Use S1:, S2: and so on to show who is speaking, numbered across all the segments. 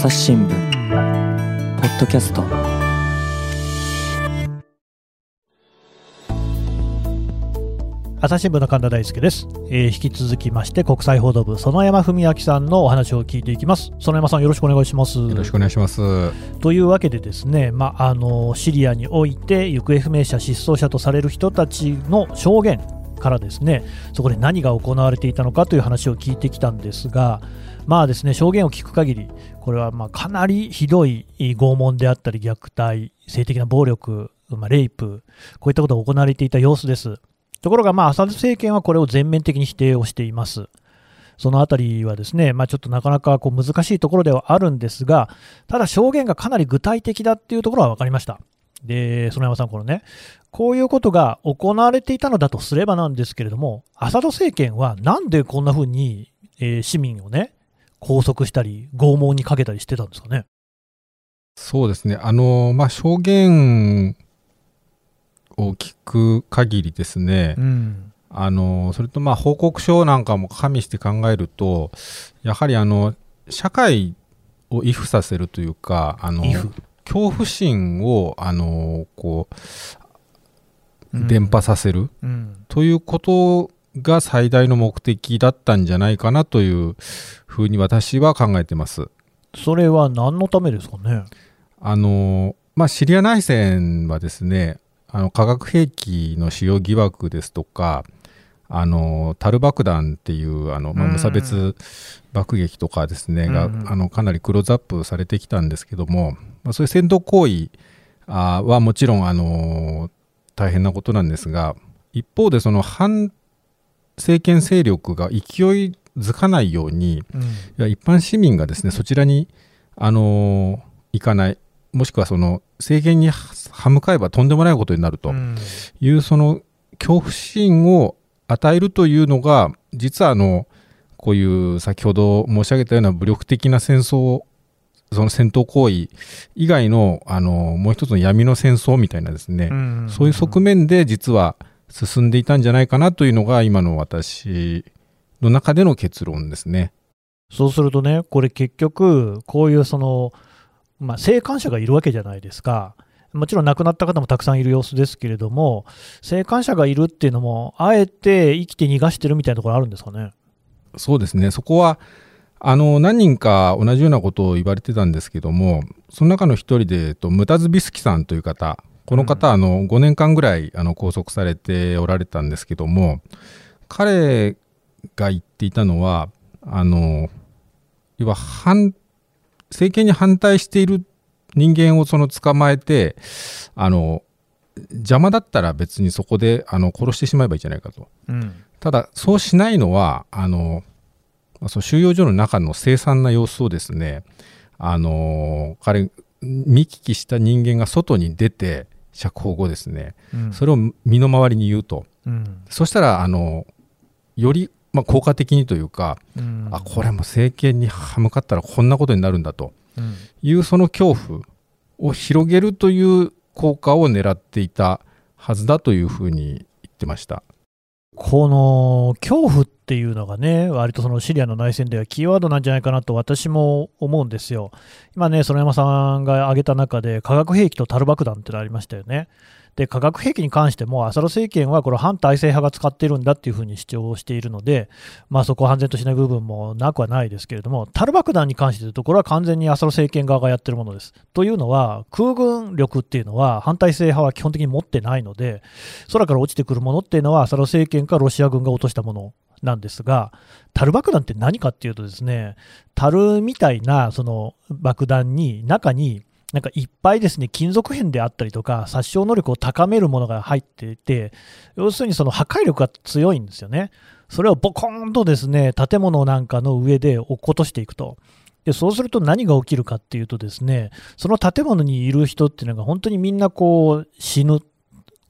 S1: 朝日新聞ポッドキャスト。
S2: 朝日新聞の神田大輔です、えー引き続きまして国際報道部園山文明さんのお話を聞いていきます。園山さんよろしくお願いします。
S3: よろしくお願いします。
S2: というわけでですね、まあ、あのシリアにおいて行方不明者失踪者とされる人たちの証言からですねそこで何が行われていたのかという話を聞いてきたんですがまあですね証言を聞く限りこれはまあかなりひどい拷問であったり虐待性的な暴力、まあ、レイプこういったことが行われていた様子ですところがまあアサド政権はこれを全面的に否定をしていますそのあたりはですね、まあ、ちょっとなかなかこう難しいところではあるんですが、ただ証言がかなり具体的だっていうところは分かりました。で、園山さん、このね、こういうことが行われていたのだとすればなんですけれども、アサド政権はなんでこんな風に、えー市民をね、拘束したり、拷問にかけたりしてたんですかね？
S3: そうですね。あの、まあ、証言を聞く限りですね、
S2: ん。
S3: あの、それとまあ、報告書なんかも加味して考えると、やはりあの、社会を畏怖させるというか、あの。恐怖心を、あの、こ
S2: うん
S3: う、伝播させる
S2: うん。
S3: ということが最大の目的だったんじゃないかなというふうに私は考えてます。
S2: それは何のためですかね？
S3: あのまあ、シリア内戦はですねあの化学兵器の使用疑惑ですとかあのタル爆弾っていうあの、まあ、
S2: うん
S3: 無差別爆撃とかですね、が
S2: うん
S3: あのかなりクローズアップされてきたんですけども、まあ、そういう戦闘行為あはもちろんあの大変なことなんですが一方でその反政権勢力が勢いづかないように
S2: うん。
S3: いや一般市民がですねそちらに、あのー行かないもしくはその政権に歯向かえばとんでもないことになると
S2: うん
S3: いう、その恐怖心を与えるというのが実はあのこういう先ほど申し上げたような武力的な戦争その戦闘行為以外の、あのもう一つの闇の戦争みたいなですね、
S2: うん
S3: そういう側面で実は進んでいたんじゃないかなというのが今の私の中での結論ですね。
S2: そうするとね、これ結局、こういうその、まあ、生還者がいるわけじゃないですか。もちろん亡くなった方もたくさんいる様子ですけれども、生還者がいるっていうのも、あえて生きて逃がしてるみたいなところあるんですかね？
S3: そうですね、そこはあの何人か同じようなことを言われてたんですけども、その中の一人で、えっと、ムタズビスキさんという方、この方、
S2: うん
S3: あの5年間ぐらいあの拘束されておられたんですけども、彼が言っていたのは、あの要は反政権に反対している人間をその捕まえて、あの邪魔だったら別にそこであの殺してしまえばいいじゃないかと。
S2: うん。
S3: ただそうしないのはあのまあその収容所の中の凄惨な様子をですねあの彼見聞きした人間が外に出て釈放後ですね
S2: うん。
S3: それを身の回りに言うと。
S2: うん。
S3: そしたらあのより、まあ、効果的にというか、
S2: うん。
S3: あこれも政権に歯向かったらこんなことになるんだと。
S2: うん。
S3: いうその恐怖を広げるという効果を狙っていたはずだというふうに言ってました。
S2: この恐怖っていうのがね、割とそのシリアの内戦ではキーワードなんじゃないかなと私も思うんですよ。今ね、園山さんが挙げた中で、化学兵器とタル爆弾ってのありましたよね。で、化学兵器に関しても、アサド政権はこれ反体制派が使っているんだっていうふうに主張しているので、まあそこは判然としない部分もなくはないですけれども、タル爆弾に関して言うと、これは完全にアサド政権側がやってるものです。というのは、空軍力っていうのは反体制派は基本的に持ってないので、空から落ちてくるものっていうのは、アサド政権かロシア軍が落としたものなんですが、タル爆弾って何かっていうとですね、タルみたいなその爆弾に、中に、なんかいっぱいですね、金属片であったりとか、殺傷能力を高めるものが入っていて、要するにその破壊力が強いんですよね。それをボコーンとですね、建物なんかの上で落っことしていくと。でそうすると何が起きるかっていうとですね、その建物にいる人っていうのが本当にみんなこう死ぬ、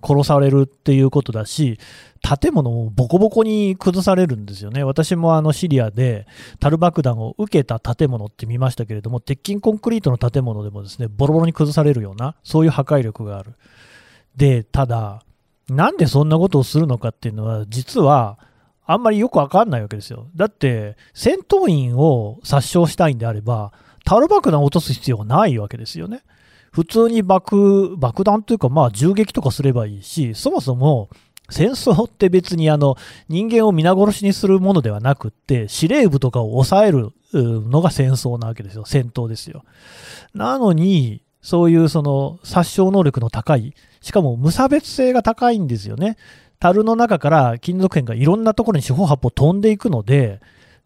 S2: 殺されるっていうことだし、建物をボコボコに崩されるんですよね。私もあのシリアでタル爆弾を受けた建物って見ましたけれども、鉄筋コンクリートの建物でもですね、ボロボロに崩されるような、そういう破壊力がある。で、ただ、なんでそんなことをするのかっていうのは、実は、あんまりよくわかんないわけですよ。だって、戦闘員を殺傷したいんであれば、タル爆弾を落とす必要がないわけですよね。普通に爆爆弾というか、まあ、銃撃とかすればいいし、そもそも戦争って別にあの人間を皆殺しにするものではなくって、司令部とかを抑えるのが戦争なわけですよ、戦闘ですよ。なのに、そういうその殺傷能力の高い、しかも無差別性が高いんですよね。樽の中から金属片がいろんなところに四方八方飛んでいくので、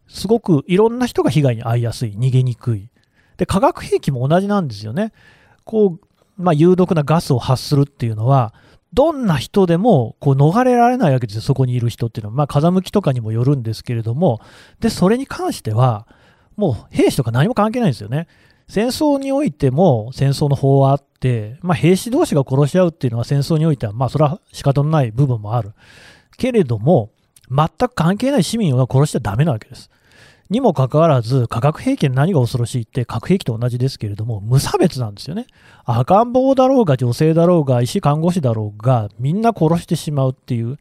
S2: すごくいろんな人が被害に遭いやすい、逃げにくい。で、化学兵器も同じなんですよね。こう、まあ、有毒なガスを発するっていうのは、どんな人でもこう逃れられないわけですよ、そこにいる人っていうのは。まあ、風向きとかにもよるんですけれども、で、それに関しては、もう兵士とか何も関係ないんですよね。戦争においても戦争の法はあって、まあ、兵士同士が殺し合うっていうのは戦争においては、まあ、それは仕方のない部分もある。けれども、全く関係ない市民は殺しちゃダメなわけです。にもかかわらず、化学兵器の何が恐ろしいって、核兵器と同じですけれども、無差別なんですよね。赤ん坊だろうが、女性だろうが、医師看護師だろうが、みんな殺してしまうっていう。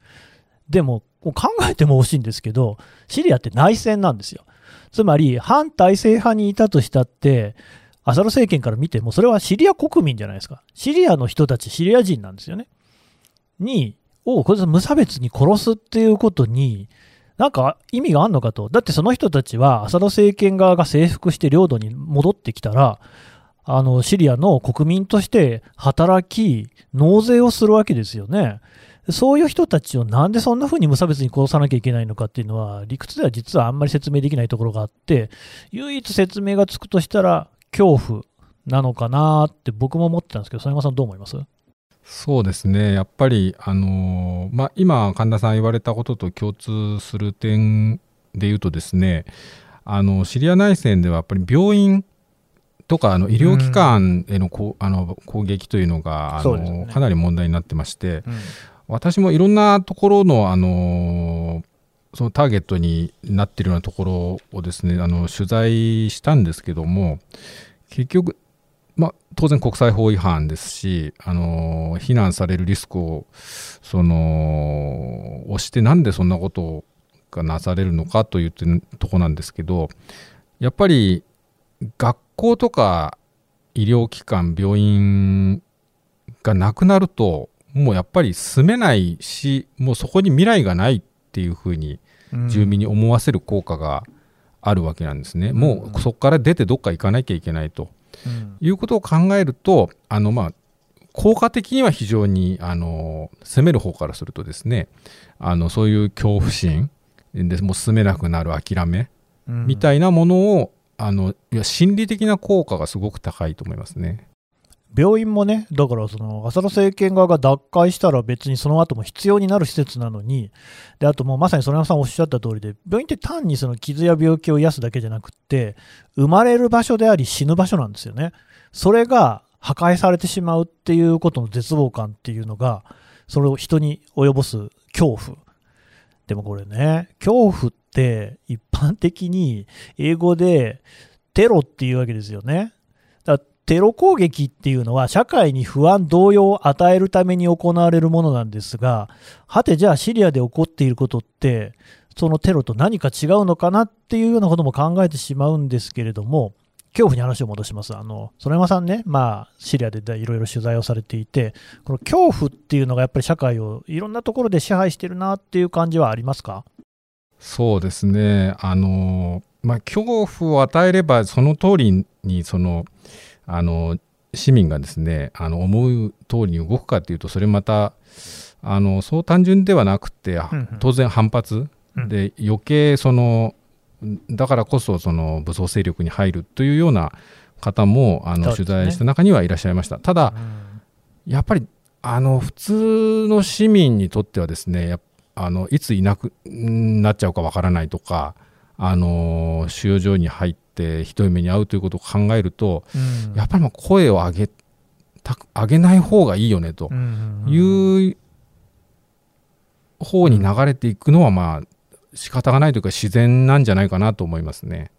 S2: でも、考えても欲しいんですけど、シリアって内戦なんですよ。つまり、反体制派にいたとしたって、アサド政権から見ても、それはシリア国民じゃないですか。シリアの人たち、シリア人なんですよね。に、を、これ無差別に殺すっていうことに、なんか意味があるのかと。だってその人たちは、アサド政権側が征服して領土に戻ってきたら、あの、シリアの国民として働き、納税をするわけですよね。そういう人たちをなんでそんな風に無差別に殺さなきゃいけないのかっていうのは、理屈では実はあんまり説明できないところがあって、唯一説明がつくとしたら、恐怖なのかなって僕も思ってたんですけど、佐山さんどう思います？
S3: そうですね、やっぱり、あのまあ、今、神田さん言われたことと共通する点で言うとですね、あのシリア内戦ではやっぱり病院とかあの医療機関へのこ、うん、あの攻撃というのがあの、ね、かなり問題になってまして、うん、私もいろんなところのあのそのターゲットになっているようなところをですねあの取材したんですけども結局まあ、当然国際法違反ですし、あの非難されるリスクをその押してなんでそんなことがなされるのかというとこなんですけどやっぱり学校とか医療機関病院がなくなるともうやっぱり住めないしもうそこに未来がないっていうふうに住民に思わせる効果があるわけなんですね、うん、もうそこから出てどっか行かなきゃいけないと。いうことを考えるとあのまあ効果的には非常にあの攻める方からするとですねあのそういう恐怖心でもう進めなくなる諦め、みたいなものをあのいや心理的な効果がすごく高いと思いますね。
S2: 病院もね、だからその、アサド政権側が脱会したら別にその後も必要になる施設なのに、で、あともうまさに園山さんおっしゃった通りで、病院って単にその傷や病気を癒すだけじゃなくって、生まれる場所であり死ぬ場所なんですよね。それが破壊されてしまうっていうことの絶望感っていうのが、それを人に及ぼす恐怖。でもこれね、恐怖って一般的に英語でテロっていうわけですよね。テロ攻撃っていうのは社会に不安、動揺を与えるために行われるものなんですが、はてじゃあシリアで起こっていることって、そのテロと何か違うのかなっていうようなことも考えてしまうんですけれども、恐怖に話を戻します。あの、園山さんね、まあ、シリアでいろいろ取材をされていて、この恐怖っていうのがやっぱり社会をいろんなところで支配してるなっていう感じはありますか？
S3: そうですね。あの、まあ、恐怖を与えればその通りに、その、あの市民がですねあの思う通りに動くかというとそれまたあのそう単純ではなくて、当然反発、で余計そのだからこそその武装勢力に入るというような方もあの、取材した中にはいらっしゃいました。ただ、やっぱりあの普通の市民にとってはですねあのいついなくなっちゃうかわからないとかあの収容所に入ってひどい目に遭うということを考えると、うん、やっぱり声を上げた上げない方がいいよねという方に流れていくのはまあ仕方がないというか自然なんじゃないかなと思いますね。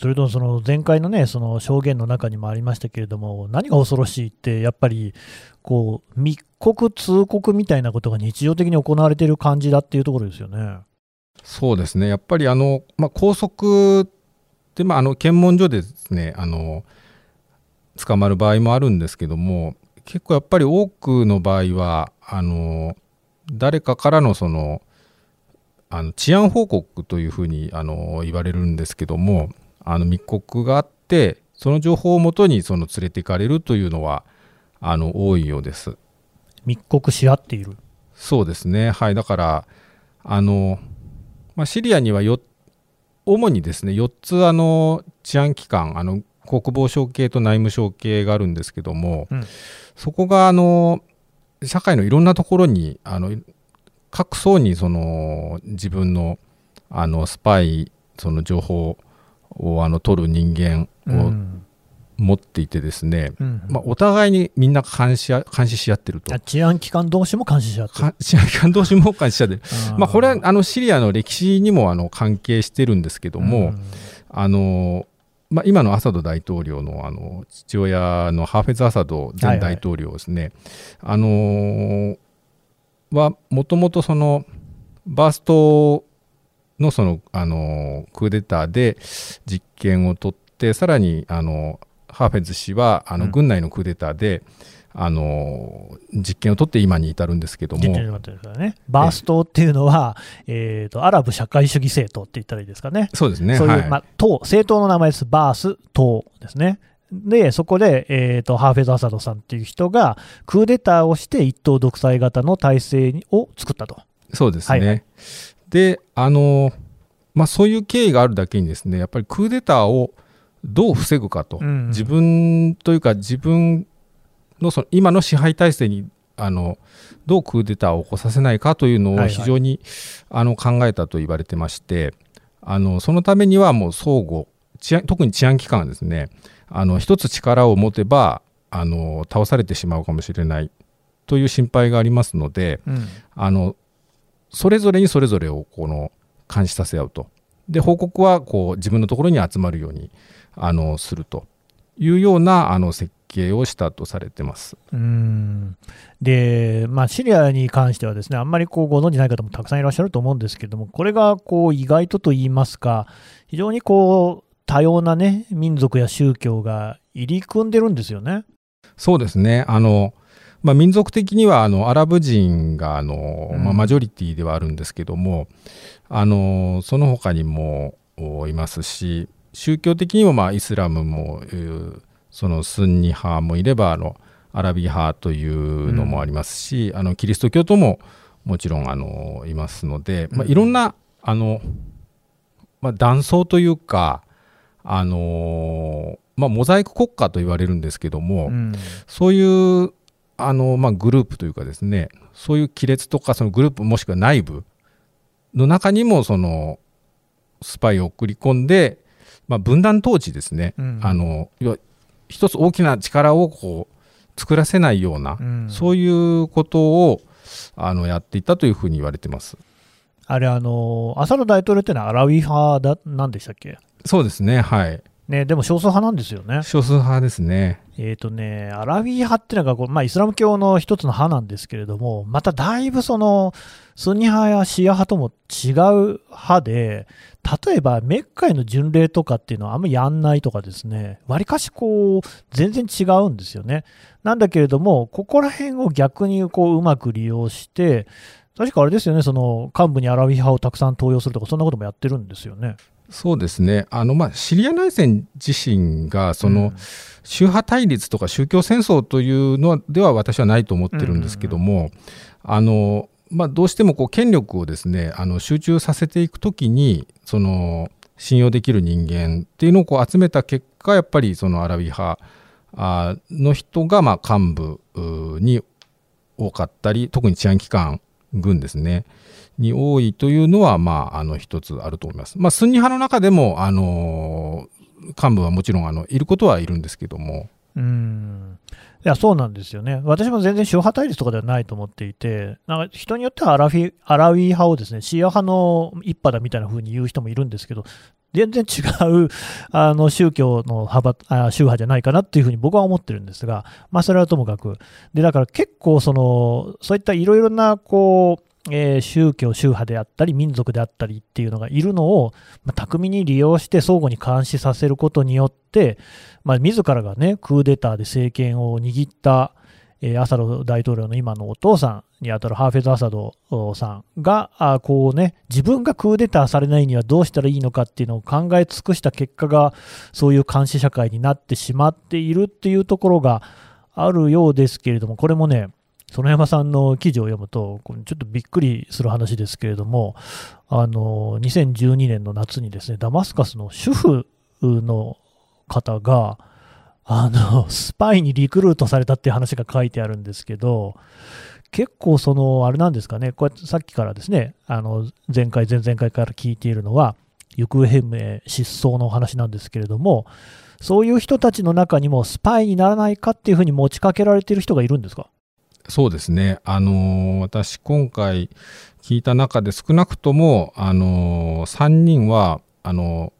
S2: それとその前回のね、その証言の中にもありましたけれども、何が恐ろしいって、やっぱりこう密告、通告みたいなことが日常的に行われている感じだっていうところですよね。
S3: そうですね、やっぱりあの、まあ、拘束で、まあ、あの検問所でですねあの捕まる場合もあるんですけども結構やっぱり多くの場合はあの誰かからのそのあの治安報告というふうにあの言われるんですけどもあの密告があってその情報をもとにその連れて行かれるというのはあの多いようです。
S2: 密告し合っている。
S3: そうですね、はい、だからあの、まあ、シリアにはよ主にですね4つあの治安機関あの国防省系と内務省系があるんですけども、
S2: うん。
S3: そこがあの社会のいろんなところにあの各層にその自分のあのスパイその情報をあの取る人間を
S2: うん
S3: 持っていてですね、
S2: うん。
S3: まあ、お互いにみんな監視や監視し合ってると。
S2: あ治安機関同士も監視し合ってる。
S3: か治安機関同士も監視し合ってる。
S2: ー
S3: まあ、これはあのシリアの歴史にもあの関係してるんですけども、
S2: うん。
S3: あのまあ、今のアサド大統領のあの父親のハーフェズ・アサド前大統領ですね、あのはもともとそのバース党のその、あのクーデターで実権を取ってさらにあのハーフェズ氏はあ
S2: うん
S3: の軍内のクーデターで、あの実権を取って今に至るんですけども
S2: ね。バース党っていうのは、えー、とアラブ社会主義政党って言ったらいいですかね。
S3: そうですね
S2: そういう、
S3: はい
S2: まあ、党、政党の名前です。バース党ですね。で、そこで、えー、とハーフェズ・アサドさんっていう人が、クーデターをして一党独裁型の体制を作ったと。
S3: そうですね。
S2: はいはい
S3: で、あの、まあ、そういう経緯があるだけにですね、やっぱりクーデターをどう防ぐかと、
S2: うんうん。
S3: 自分というか、自分のその今の支配体制にあのどうクーデターを起こさせないかというのを
S2: はいはい。
S3: 非常に、あの考えたと言われてまして、あのそのためにはもう相互治安、特に治安機関はですね、あの一つ力を持てばあの倒されてしまうかもしれないという心配がありますので、
S2: うん。
S3: あのそれぞれにそれぞれをこの監視させ合うと。で報告はこう自分のところに集まるようにあのするというようなあの設計をしたとされてます。
S2: うんで、まあ、シリアに関してはですね、あんまりこうご存じない方もたくさんいらっしゃると思うんですけども、これがこう意外とと言いますか、非常にこう多様なね、民族や宗教が入り組んでるんですよね。
S3: そうですねあの、まあ、民族的にはあのアラブ人があの、
S2: うん
S3: まあ、マジョリティではあるんですけどもあのその他にもおいますし宗教的にもまあイスラムもえーそのスンニ派もいればあのアラビ派というのもありますし、あのキリスト教徒ももちろんあのいますので、まあ、
S2: うん
S3: いろんなあの、まあ、断層というかあのまあ、モザイク国家と言われるんですけども、
S2: うん。
S3: そういうあの、まあ、グループというかですね、そういう亀裂とか、そのグループもしくは内部の中にも、そのスパイを送り込んで、まあ、分断統治ですね、
S2: うん
S3: あの一つ大きな力をこう作らせないような、
S2: うん
S3: そういうことをあのやっていたというふうに言われてます。
S2: あれあの、アサド大統領ってのはアラウィ派だなんでしたっけ、
S3: そうですね、はい。
S2: ね、でも少数派なんですよね。
S3: 少数派ですね。
S2: えーとね、アラビー派っていうのがこう、まあ、イスラム教の一つの派なんですけれども、まただいぶそのスンニ派やシーア派とも違う派で、例えばメッカへの巡礼とかっていうのはあんまりやんないとかですね、わりかしこう全然違うんですよね。なんだけれども、ここら辺を逆にこううまく利用して、確かあれですよね、その幹部にアラビー派をたくさん登用するとか、そんなこともやってるんですよね。
S3: そうですね。あの、まあ、シリア内戦自身が、その、宗派対立とか宗教戦争というのでは私はないと思ってるんですけども、あのまあ、どうしてもこう権力をですねあの集中させていくときにその信用できる人間っていうのをこう集めた結果やっぱりそのアラビ派あの人がまあ幹部うに多かったり特に治安機関軍ですねに多いというのはまああの一つあると思います。まあ、スンニ派の中でもあの幹部はもちろんあのいることはいるんですけども、
S2: うん。いやそうなんですよね、私も全然宗派対立とかではないと思っていて、なんか人によってはアラフィアラウィ派をですねシーア派の一派だみたいな風に言う人もいるんですけど、全然違うあの宗教の派あ宗派じゃないかなっていうふうに僕は思ってるんですが、まあ、それはともかく、でだから結構その、そういったいろいろなこうえー宗教、宗派であったり、民族であったりっていうのがいるのを、まあ、巧みに利用して相互に監視させることによって、まあ、自らがね、クーデターで政権を握った、えーアサド大統領の今のお父さんにあたるハーフェズ・アサドさんが、あこうね、自分がクーデターされないにはどうしたらいいのかっていうのを考え尽くした結果が、そういう監視社会になってしまっているっていうところがあるようですけれども、これもね、園山さんの記事を読むと、ちょっとびっくりする話ですけれども、あの2012年の夏にですね、ダマスカスの主婦の方が、あのスパイにリクルートされたっていう話が書いてあるんですけど、結構その、あれなんですかね、こうやってさっきからですね、あの前回、前々回から聞いているのは、行方不明、失踪の話なんですけれども、そういう人たちの中にもスパイにならないかっていうふうに持ちかけられている人がいるんですか？
S3: そうですね。あのー私今回聞いた中で少なくとも、あのー3人は、あのー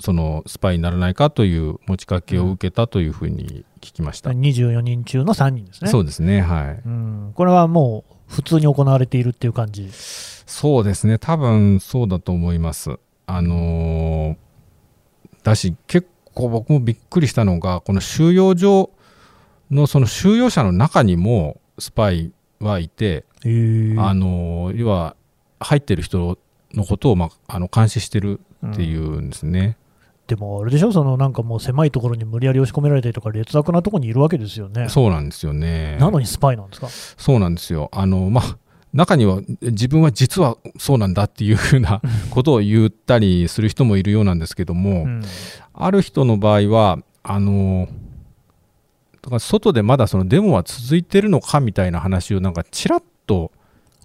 S3: そのスパイにならないかという持ちかけを受けたというふうに聞きました。
S2: 24人中の3人ですね。
S3: そうですね。はい。
S2: うん、これはもう普通に行われているっていう感じ。
S3: そうですね。多分そうだと思います。あのーだし、結構僕もびっくりしたのが、この収容所のその収容者の中にもスパイはいて、あの要は入ってる人のことを、まあ、あの監視してるっていうんですね、
S2: でもあれでしょ、そのなんかもう狭いところに無理やり押し込められたりとか、劣悪なところにいるわけですよね。
S3: そうなんですよね。
S2: なのにスパイなんですか？
S3: そうなんですよ。あのまあ中には自分は実はそうなんだっていうふうなことを言ったりする人もいるようなんですけども、
S2: うん。
S3: ある人の場合はあのだから外でまだそのデモは続いてるのかみたいな話をなんかちらっと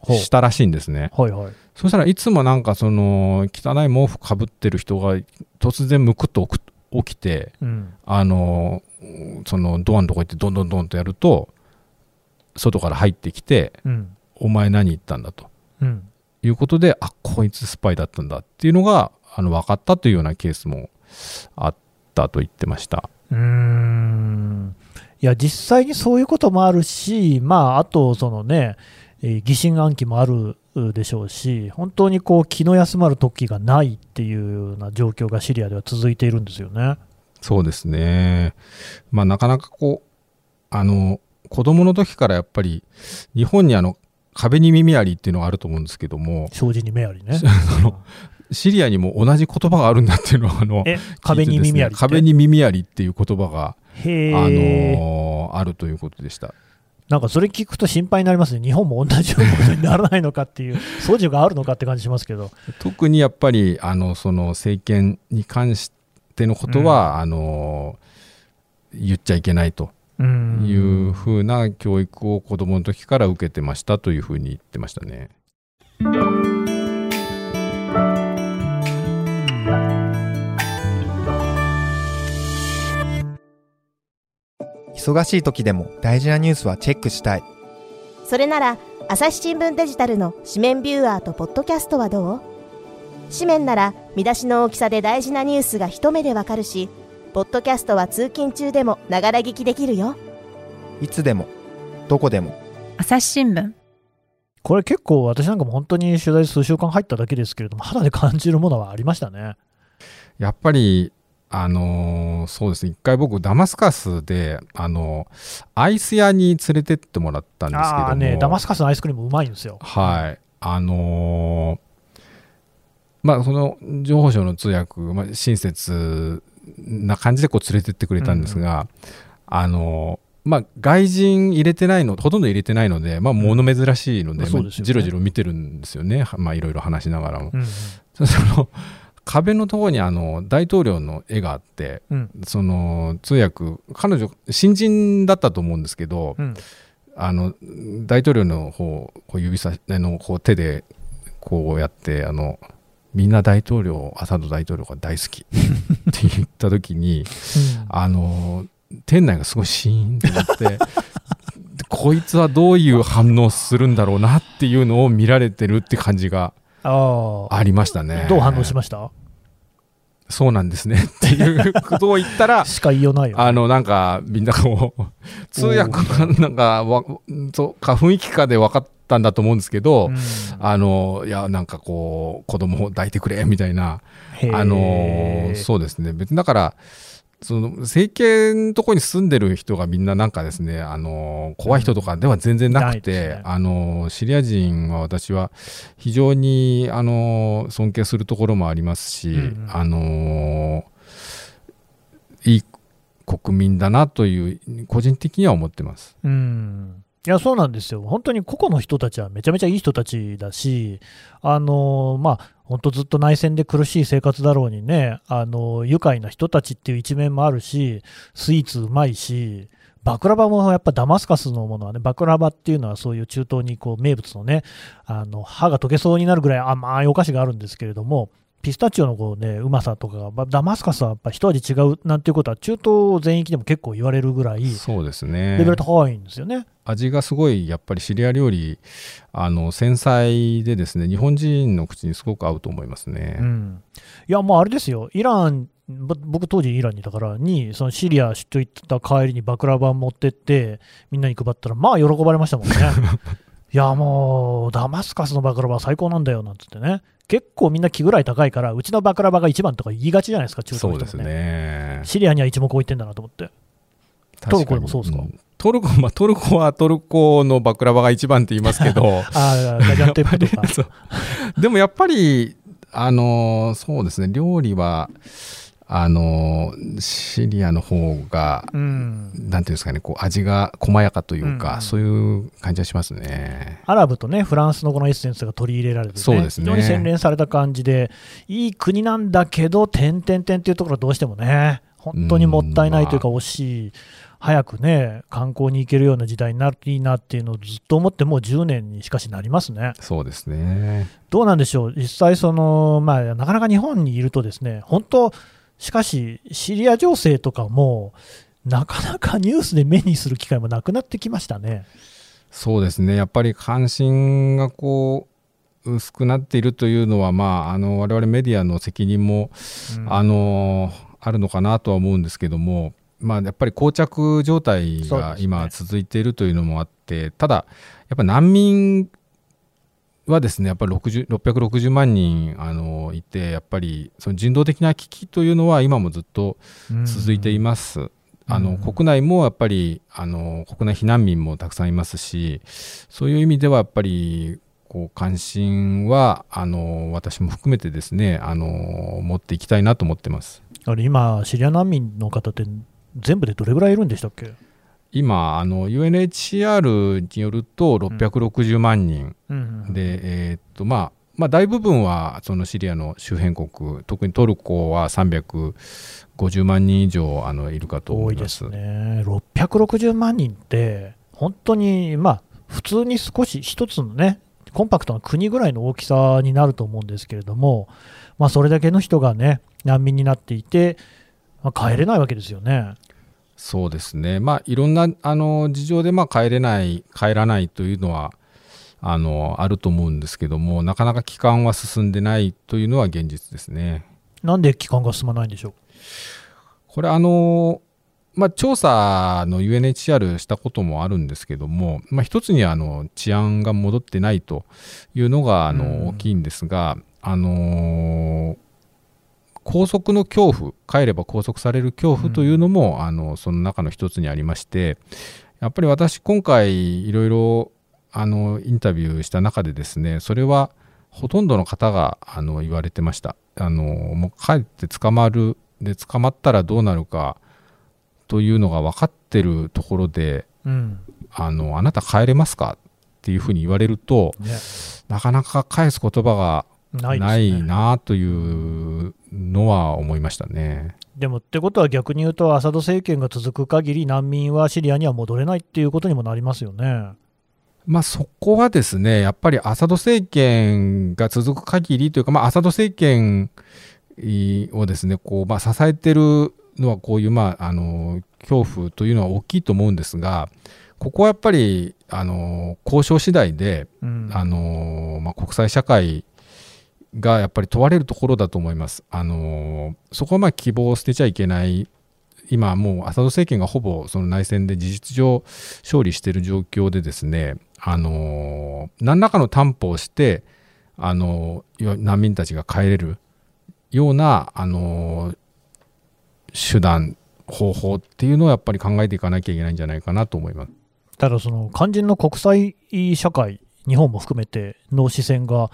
S3: したらしいんですね。
S2: はいはい。
S3: そしたらいつもなんかその汚い毛布かぶってる人が突然むくっと起きて
S2: うん、
S3: あのそのドアのとこ行ってどんどんどんとやると外から入ってきて
S2: うん、「
S3: お前何言ったんだ」と
S2: うん。
S3: いうことであこいつスパイだったんだっていうのがあの分かったというようなケースもあったと言ってました。
S2: うーんいや、実際にそういうこともあるし、まあ、あと、そのね、えー疑心暗鬼もあるでしょうし、本当にこう気の休まる時がないっていうような状況がシリアでは続いているんですよね。
S3: そうですね。まあなかなかこう、あの、子供の時からやっぱり日本にあの壁に耳ありっていうのがあると思うんですけども、
S2: 障子に目ありね。
S3: あのシリアにも同じ言葉があるんだっていうのはあの
S2: え、壁に耳あり
S3: 壁に耳ありっていう言葉が、
S2: へ
S3: あ
S2: ー
S3: のあるということでした。
S2: なんかそれ聞くと心配になりますね。日本も同じようなことにならないのかっていう、素地があるのかって感じしますけど。
S3: 特にやっぱりあのその政権に関してのことは、あの言っちゃいけないと
S2: うん
S3: いうふうな教育を子供の時から受けてましたというふうに言ってましたね。
S4: 忙しい時でも大事なニュースはチェックしたい。
S5: それなら朝日新聞デジタルの紙面ビューアーとポッドキャストはどう？紙面なら見出しの大きさで大事なニュースが一目でわかるしポッドキャストは通勤中でもながら聞きできるよ。
S4: いつでもどこでも。
S6: 朝日新聞。
S2: これ結構私なんかも本当に取材数週間入っただけですけれども、肌で感じるものはありましたね。
S3: やっぱりあのそうですね一回僕ダマスカスであのアイス屋に連れてってもらったんですけども
S2: ね、ダマスカスのアイスクリームうまいんですよ。
S3: はい。あのーまあ、その情報省の通訳、まあ、親切な感じでこう連れてってくれたんですが、あのーまあ、外人入れてないの、ほとんど入れてないので、まあ、物珍しいので、まあ
S2: まあ
S3: じろじろ見てるんですよね。はまあ、いろいろ話しながらも。
S2: うん
S3: その壁のところにあの大統領の絵があって、
S2: うん。
S3: その通訳、彼女、新人だったと思うんですけど、
S2: うん。
S3: あの大統領の方をこう指さのこう手でこうやってあのみんな大統領アサド大統領が大好きって言った時にあの店内がすごいシーンってなってで こいつはどういう反応するんだろうなっていうのを見られてるって感じが
S2: あ
S3: りましたね。
S2: どう反応しました？
S3: そうなんですねっていうことを言ったら
S2: しか言いようないよ。
S3: あのなんかみんなこう通訳がなんかわそうか雰囲気かで分かったんだと思うんですけど、
S2: うん
S3: あのいやなんかこう子供を抱いてくれみたいなあのそうですね別にだからその政権のとこに住んでる人がみんななんかですねあの怖い人とかでは全然なくて、
S2: ないですね
S3: あのシリア人は私は非常にあの尊敬するところもありますし、
S2: うんうん
S3: あのいい国民だなという個人的には思ってます。
S2: うん。いや、そうなんですよ。本当に個々の人たちはめちゃめちゃいい人たちだし、あのまあ、本当ずっと内戦で苦しい生活だろうにね、あの愉快な人たちっていう一面もあるし、スイーツうまいし、バクラバもやっぱダマスカスのものはね、バクラバっていうのはそういう中東にこう名物のね、あの歯が溶けそうになるぐらい甘いお菓子があるんですけれども、ピスタチオのこう、ね、うまさとかダマスカスはやっぱ一味違うなんていうことは、中東全域でも結構言われるぐらい、
S3: そうですね
S2: レベル高いんですよね。
S3: 味がすごいやっぱりシリア料理あの繊細でですね日本人の口にすごく合うと思いますね。
S2: うん、いや、もうあれですよ、イラン、ぼ僕、当時イランにいたからに、そのシリア出張行った帰りにバクラバン持ってって、みんなに配ったら、まあ喜ばれましたもんね。いや、もう、ダマスカスのバクラバ最高なんだよなんつってね、結構みんな気ぐらい高いから、うちのバクラバが一番とか言いがちじゃないですか、中東の人も
S3: そうですね。
S2: シリアには一目置いてんだなと思って。トルコでもそうですか？
S3: 確にん。トルコ、まあ、トルコはトルコのバクラバが一番って言いますけど、
S2: ああ、ガジャンテップとか。
S3: そう。でもやっぱり、あのそうですね、料理は、あのシリアの方が、
S2: うん
S3: なんていうんですかね、こう味が細やかというか、
S2: うん
S3: そういう感じはしますね。
S2: アラブとね、フランスのこのエッセンスが取り入れられて、ね、
S3: そうですね
S2: 非常に洗練された感じで、いい国なんだけど、点々点っていうところはどうしてもね、本当にもったいないというか、惜しい、早くね、観光に行けるような時代になるといいなっていうのをずっと思って、もう10年にしかしなりますね。
S3: そうですね。
S2: どうなんでしょう、実際その、まあ、なかなか日本にいるとですね、本当、しかし、シリア情勢とかも、なかなかニュースで目にする機会もなくなってきましたね。
S3: そうですね。やっぱり関心がこう薄くなっているというのは、まあ、あの我々メディアの責任も、
S2: うん。
S3: あのあるのかなとは思うんですけども、まあ、やっぱり膠着状態が今続いているというのもあって、ただやっぱ難民はですねやっぱり60 660万人あのいてやっぱりその人道的な危機というのは今もずっと続いています。あの
S2: うん。
S3: 国内もやっぱりあの国内避難民もたくさんいますしそういう意味ではやっぱりこう関心はあの私も含めてですねあの持っていきたいなと思ってます。
S2: あれ今、シリア難民の方って全部でどれぐらいいるんでしたっけ、
S3: 今あの UNHCR によると660万人。
S2: うん
S3: で、えーっとまあまあ大部分はそのシリアの周辺国特にトルコは350万人以上あのいるかと
S2: 多
S3: 思います。
S2: いですね、660万人って、本当に、まあ、普通に少し一つのね、コンパクトな国ぐらいの大きさになると思うんですけれども、まあ、それだけの人がね、難民になっていて、まあ、帰れないわけですよね。
S3: そうですね、まあ、いろんなあの事情でまあ帰れない、帰らないというのはあのあると思うんですけども、なかなか帰還は進んでないというのは現実ですね。
S2: なんで期間が進まないんでしょ
S3: これあの、まあ、調査の UNHCR したこともあるんですけども、まあ、一つにはあの治安が戻ってないというのがあ
S2: うん。
S3: の大きいんですが、あの拘束の恐怖帰れば拘束される恐怖というのも、あのその中の一つにありましてやっぱり私今回いろいろあのインタビューした中でですねそれはほとんどの方があの言われてました。あのもう帰って捕まるで捕まったらどうなるかというのが分かってるところで
S2: う。うん。
S3: あのあなた帰れますか？っていうふうに言われると
S2: ね、
S3: なかなか返す言葉が
S2: ない
S3: ない
S2: ね。
S3: なというのは思いましたね。
S2: でもってことは逆に言うと、アサド政権が続く限り難民はシリアには戻れないっていうことにもなりますよね。
S3: まあそこはですね、やっぱりアサド政権が続く限りというか、まあアサド政権をですね、こう、まあ支えてるのはこういう、まあ、あの、恐怖というのは大きいと思うんですが、ここはやっぱり、あの、交渉次第で、
S2: うん
S3: あの、まあ国際社会がやっぱり問われるところだと思います。あのそこはまあ希望を捨てちゃいけない。今もうアサド政権がほぼその内戦で事実上勝利している状況でですね、あの何らかの担保をしてあの難民たちが帰れる。ようなあの手段方法っていうのをやっぱり考えていかなきゃいけないんじゃないかなと思います。
S2: ただその肝心の国際社会日本も含めての視線が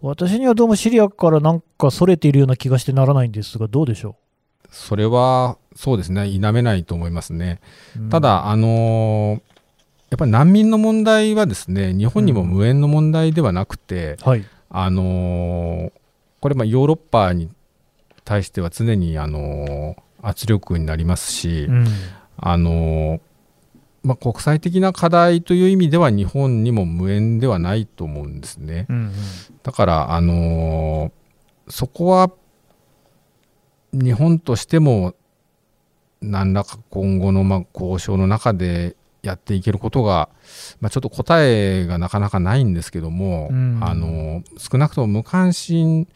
S2: 私にはどうもシリアからなんかそれているような気がしてならないんですがどうでしょ
S3: う？それはそうですね。否めないと思いますね、うん、ただあのやっぱり難民の問題はですね日本にも無縁の問題ではなくて、うん。はい、あのこれまヨーロッパに対しては常にあの圧力になりますし、うん、あのまあ、国際的な課題という意味では日本にも無縁ではないと思うんですね。うんうん、だからあのそこは日本としても何らか今後のまあ交渉の中でやっていけることが、まあ、ちょっと答えがなかなかないんですけども、うん、あの少なくとも無関心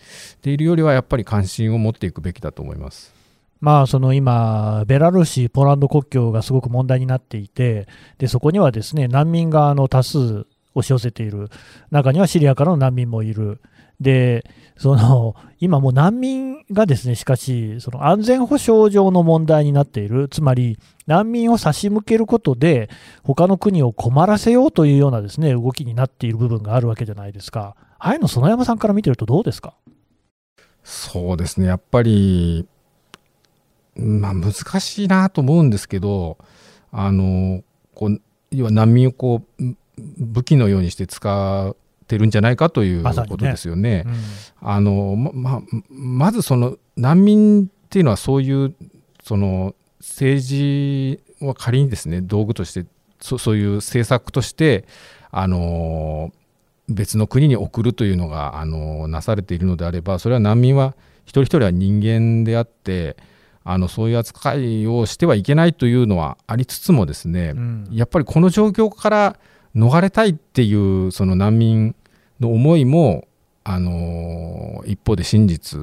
S3: でいるよりはやっぱり関心を持っていくべきだと思います。
S2: まあ、その今、ベラルーシ、ポーランド国境がすごく問題になっていて、でそこにはですね難民があの多数押し寄せている、中にはシリアからの難民もいる、でその今もう難民がですねしかしその安全保障上の問題になっている。つまり難民を差し向けることで他の国を困らせようというようなですね動きになっている部分があるわけじゃないですか。ああいうの園山さんから見てるとどうですか？
S3: そうですね。やっぱりまあ難しいなと思うんですけどあのこう要は難民をこう武器のようにして使ってるんじゃないかということですよね。ま、ねうん、あのままずその難民っていうのはそういうその政治は仮にですね道具としてそそういう政策としてあの別の国に送るというのがあのなされているのであればそれは難民は一人一人は人間であってあのそういう扱いをしてはいけないというのはありつつもですね、うん、やっぱりこの状況から逃れたいっていうその難民の思いも、あの一方で真実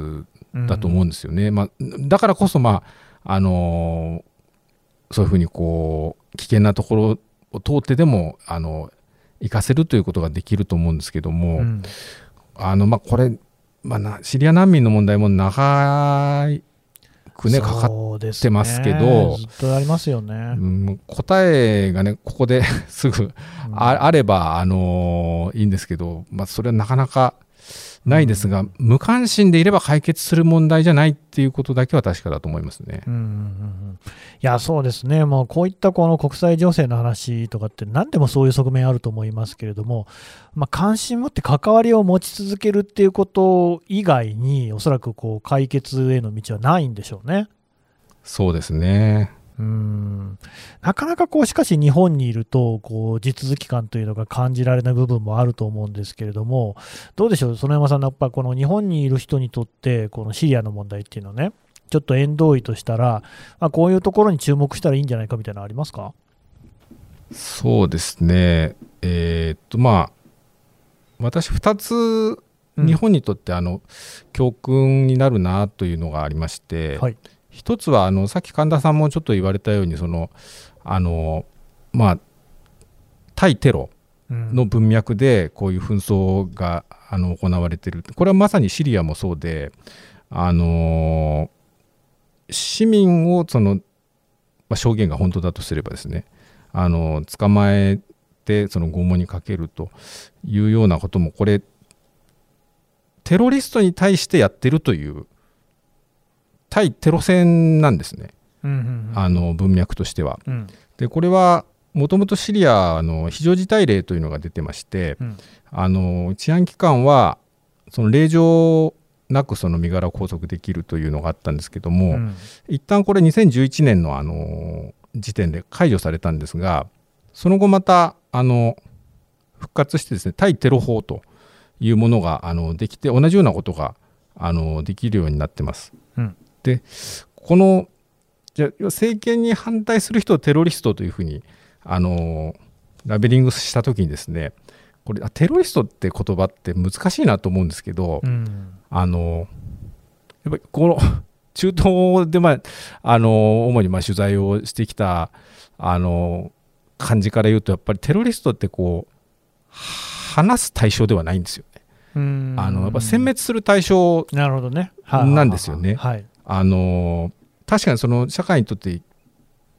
S3: だと思うんですよね。うん、まあ、だからこそ、まああのそういうふうにこう危険なところを通ってでもあの行かせるということができると思うんですけども、うん、あのまあ、これ、まあ、シリア難民の問題も長いくねかかってますけど、
S2: ずっとありますよね、
S3: うん、答えがねここで すぐあ,、あれば、あのー、いいんですけど、まあ、それはなかなかないですが、うん、無関心でいれば解決する問題じゃないっていうことだけは確かだと思いますね。うんうんう
S2: ん、いや、そうですね、もうこういったこの国際情勢の話とかって、何でもそういう側面あると思いますけれども、まあ、関心持って関わりを持ち続けるっていうこと以外に、おそらくこう解決への道はないんでしょうね。
S3: そうですね。
S2: うん。なかなかこうしかし日本にいるとこう地続き感というのが感じられない部分もあると思うんですけれどもどうでしょう？園山さんやっぱこの日本にいる人にとってこのシリアの問題っていうのねちょっと縁遠いとしたら、まあ、こういうところに注目したらいいんじゃないかみたいなのありますか？
S3: そうですね。えー、っとまあ私2つ日本にとってあの、教訓になるなというのがありまして、はい一つはあのさっき神田さんもちょっと言われたようにそのあのまあ対テロの文脈でこういう紛争があの行われている。これはまさにシリアもそうであの市民をその、まあ、証言が本当だとすればですねあの捕まえてその拷問にかけるというようなこともこれテロリストに対してやってるという対テロ戦なんですね、うんうんうん、あの文脈としては。うん、でこれはもともとシリアの非常事態令というのが出てまして、うん、あの治安機関はその令状なくその身柄を拘束できるというのがあったんですけども、うん、一旦これ2011年のあの時点で解除されたんですがその後またあの復活してですね対テロ法というものがあのできて同じようなことがあのできるようになってます。うんでこのじゃ政権に反対する人をテロリストというふうにあのラベリングした時にですねこれあテロリストって言葉って難しいなと思うんですけど、
S2: うん。
S3: あのやっぱりこの 中東で、まあ、あの主にまあ取材をしてきたあの感じから言うとやっぱりテロリストってこう話す対象ではないんですよね。
S2: うん。
S3: あのやっぱ殲滅する対象
S2: な
S3: んですよね。
S2: はい。
S3: あの確かにその社会にとって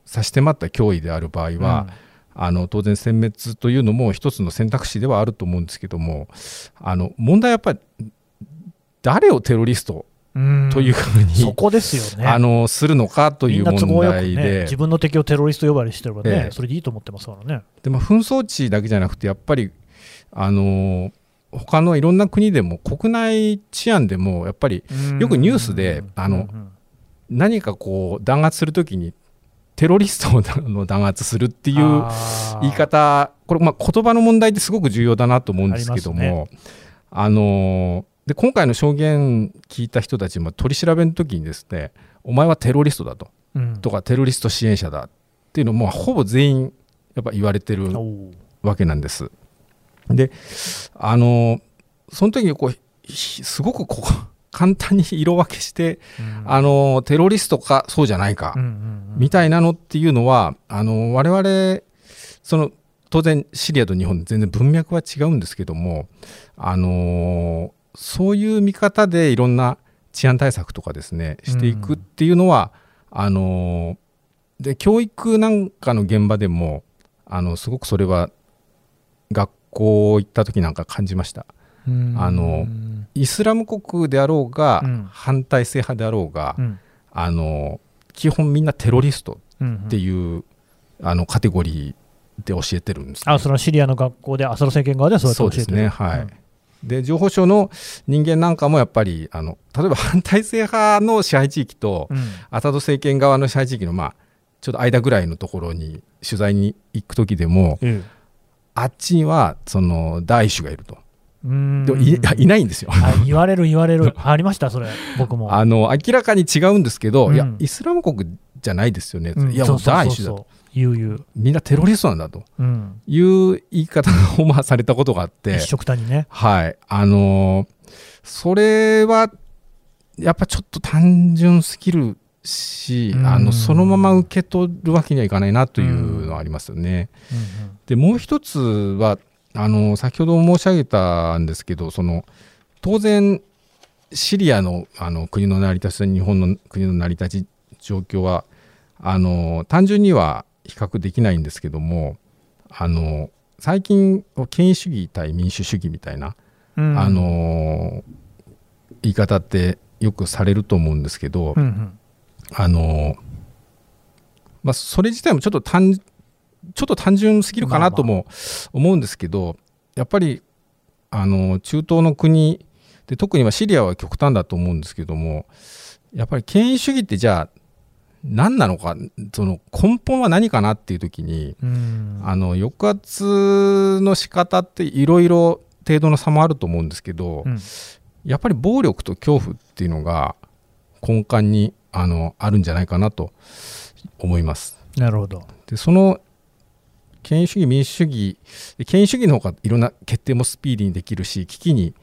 S3: 差し迫った脅威である場合は、あの当然殲滅というのも一つの選択肢ではあると思うんですけどもあの問題はやっぱり誰をテロリスト
S2: うん
S3: というふうに、
S2: そこですよね。
S3: あのするのかという問題で
S2: 自分の敵をテロリスト呼ばわりしてればね、
S3: ええ
S2: それでいいと思ってますからね。
S3: で、まあ、紛争地だけじゃなくてやっぱりあの他のいろんな国でも国内治安でもやっぱりよくニュースで
S2: うん。
S3: あの
S2: うん
S3: 何かこう弾圧するときにテロリストの弾圧するっていう言い方これまあ言葉の問題ってすごく重要だなと思うんですけどもあので今回の証言聞いた人たちも取り調べの時にですねお前はテロリストだと。
S2: うん。
S3: とかテロリスト支援者だっていうのもほぼ全員やっぱ言われてるわけなんです。であのその時にこうひすごくこう 簡単に色分けして、
S2: うん。
S3: あのテロリストかそうじゃないか、
S2: うんうんうん。
S3: みたいなのっていうのはあの我々その当然シリアと日本全然文脈は違うんですけどもあのそういう見方でいろんな治安対策とかですねしていくっていうのは、あので教育なんかの現場でもあのすごくそれは学校行った時なんか感じました。
S2: うん。
S3: あのイスラム国であろうが、
S2: うん。
S3: 反体制派であろうが、
S2: うん。
S3: あの基本みんなテロリスト
S2: うんうん。
S3: っていう、あのカテゴリーで教えてるんです、
S2: あそのシリアの学校でアサド政権側ではそうやって教えてる。
S3: ねはい
S2: うん。
S3: で情報省の人間なんかもやっぱりあの例えば 反体制派の支配地域と、
S2: うん。
S3: アサド政権側の支配地域のまあちょっと間ぐらいのところに取材に行く時でも
S2: え
S3: あっちにはそのダイシュがいると。
S2: えうん。
S3: でもい いないんですよ。
S2: あ言われる言われる。ありましたそれ。僕も。
S3: あの明らかに違うんですけど、
S2: うん。
S3: いやイスラム国じゃないですよね、
S2: うん。
S3: いやもう
S2: そうそう
S3: ダイシュだと。みんなテロリストなんだと。
S2: うん。
S3: いう言い方をまあされたことがあって。
S2: 一緒くたにね。
S3: はい。あのーそれは、やっぱちょっと単純すぎるし、
S2: うん。
S3: あの、そのまま受け取るわけにはいかないなというのはありますよね。
S2: うん
S3: で、もう一つは、あの、先ほど申し上げたんですけど、その、当然、シリアのあの国の成り立ちと日本の国の成り立ち状況は、あの、単純には比較できないんですけども、あの、最近、権威主義対民主主義みたいな、
S2: うん。うん
S3: あのー言い方ってよくされると思うんですけど、
S2: うんうん
S3: あのーまあ、それ自体もちょっと単ちょっと単純すぎるかなとも思うんですけど、やっぱりあの中東の国で特にはシリアは極端だと思うんですけどもやっぱり権威主義ってじゃあ何なのかその根本は何かなっていう時に
S2: うん。
S3: あの抑圧の仕方っていろいろ程度の差もあると思うんですけど、
S2: うん。
S3: やっぱり暴力と恐怖っていうのが根幹にあのあるんじゃないかなと思います。
S2: なるほど。
S3: でその権威主義民主主義で権威主義の方がいろんな決定もスピーディーにできるし危機に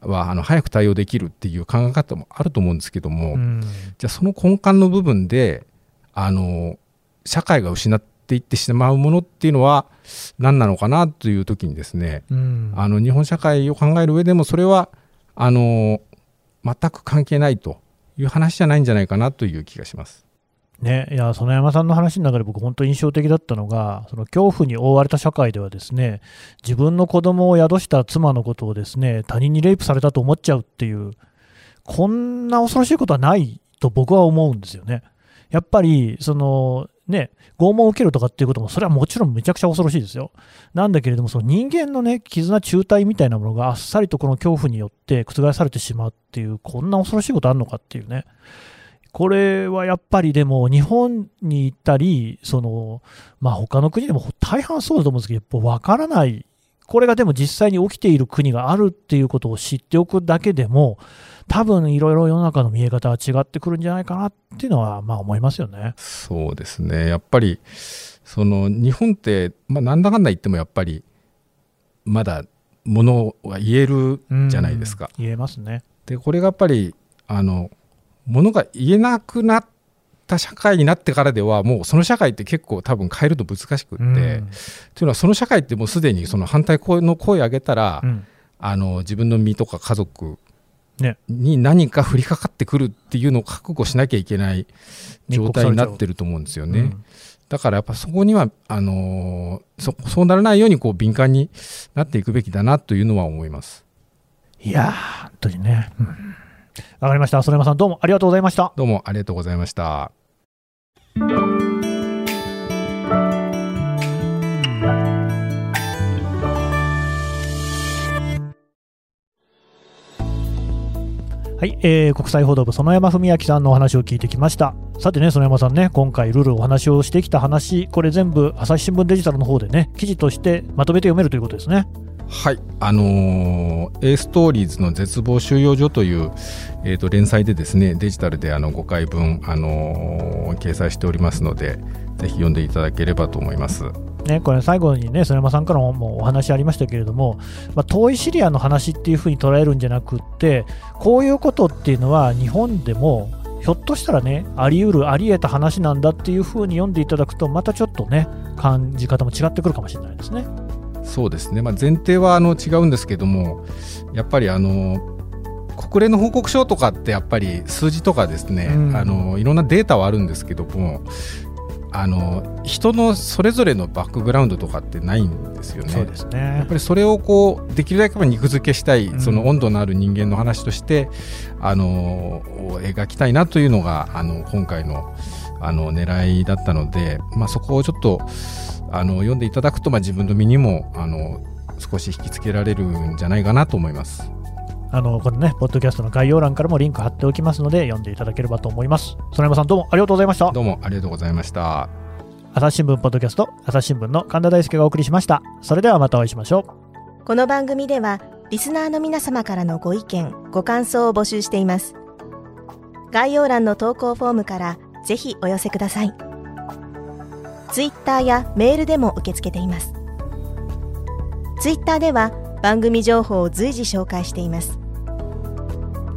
S3: はあの早く対応できるっていう考え方もあると思うんですけども、
S2: うん。
S3: じゃあその根幹の部分であの社会が失っていってしまうものっていうのは何なのかなという時にですね
S2: うん。
S3: あの日本社会を考える上でもそれはあの全く関係ないという話じゃないんじゃないかなという気がします。
S2: ね、いや園山さんの話の中で僕、本当印象的だったのが、その恐怖に覆われた社会では、ですね自分の子供を宿した妻のことをですね他人にレイプされたと思っちゃうっていう、こんな恐ろしいことはないと僕は思うんですよね。やっぱりその、ね、拷問を受けるとかっていうことも、それはもちろんめちゃくちゃ恐ろしいですよ。なんだけれども、その人間のね、絆、中退みたいなものがあっさりとこの恐怖によって覆されてしまうっていう、こんな恐ろしいことあるのかっていうね。これはやっぱりでも、日本に行ったり、そのまあ他の国でも大半そうだと思うんですけど、やっぱ分からない、これがでも実際に起きている国があるっていうことを知っておくだけでも、多分いろいろ世の中の見え方は違ってくるんじゃないかなっていうのは、まあ思いますよね。
S3: そうですねやっぱりその日本って、まあ、なんだかんだ言ってもやっぱりまだものは言えるじゃないですか。
S2: 言えますね。
S3: でこれがやっぱりあのものが言えなくなった社会になってからではもうその社会って結構多分変えるの難しくって、というのはその社会ってもうすでにその反対の声を上げたら、うん、あの自分の身とか家族に何か降りかかってくるっていうのを覚悟しなきゃいけない状態になってると思うんですよね。うん、だからやっぱそこにはあのそそうならないようにこう敏感になっていくべきだなというのは思います。
S2: いやー、本当にね。わ、うん、かりました。曽山さん、どうもありがとうございました。
S3: どうもありがとうございました。
S2: はい、えー、国際報道部園山文明さんのお話を聞いてきました。さてね園山さんね今回ルールお話をしてきた話これ全部朝日新聞デジタルの方でね記事としてまとめて読めるということですね。
S3: はいあのー、A ストーリーズの絶望収容所という、えーと、連載でですねデジタルであの5回分、あのー、掲載しておりますのでぜひ読んでいただければと思います。
S2: ね、これ最後にね、曽山さんからもお話ありましたけれども、まあ、遠いシリアの話っていうふうに捉えるんじゃなくって、こういうことっていうのは日本でもひょっとしたらね、あり得る、あり得た話なんだっていうふうに読んでいただくと、またちょっとね、感じ方も違ってくるかもしれないですね。
S3: そうですね、まあ、前提はあの違うんですけども、やっぱりあの国連の報告書とかってやっぱり数字とかですね、うん、あのいろんなデータはあるんですけどもあの人のそれぞれのバックグラウンドとかってないんですよね。
S2: そうですね
S3: やっぱりそれをこうできるだけ肉付けしたい、うん、その温度のある人間の話としてあの描きたいなというのがあの今回のあの狙いだったので、まあ、そこをちょっとあの読んでいただくと、まあ、自分の身にもあの少し引き付けられるんじゃないかなと思います。
S2: あの、このね、ポッドキャストの概要欄からもリンク貼っておきますので、読んでいただければと思います。園山さん、どうもありがとうございました。
S3: どうもありがとうございました。
S2: 朝日新聞ポッドキャスト、朝日新聞の神田大輔がお送りしました。それではまたお会いしましょ
S5: う。この番組では、リスナーの皆様からのご意見、ご感想を募集しています。概要欄の投稿フォームから、ぜひお寄せください。ツイッターやメールでも受け付けています。ツイッターでは番組情報を随時紹介しています。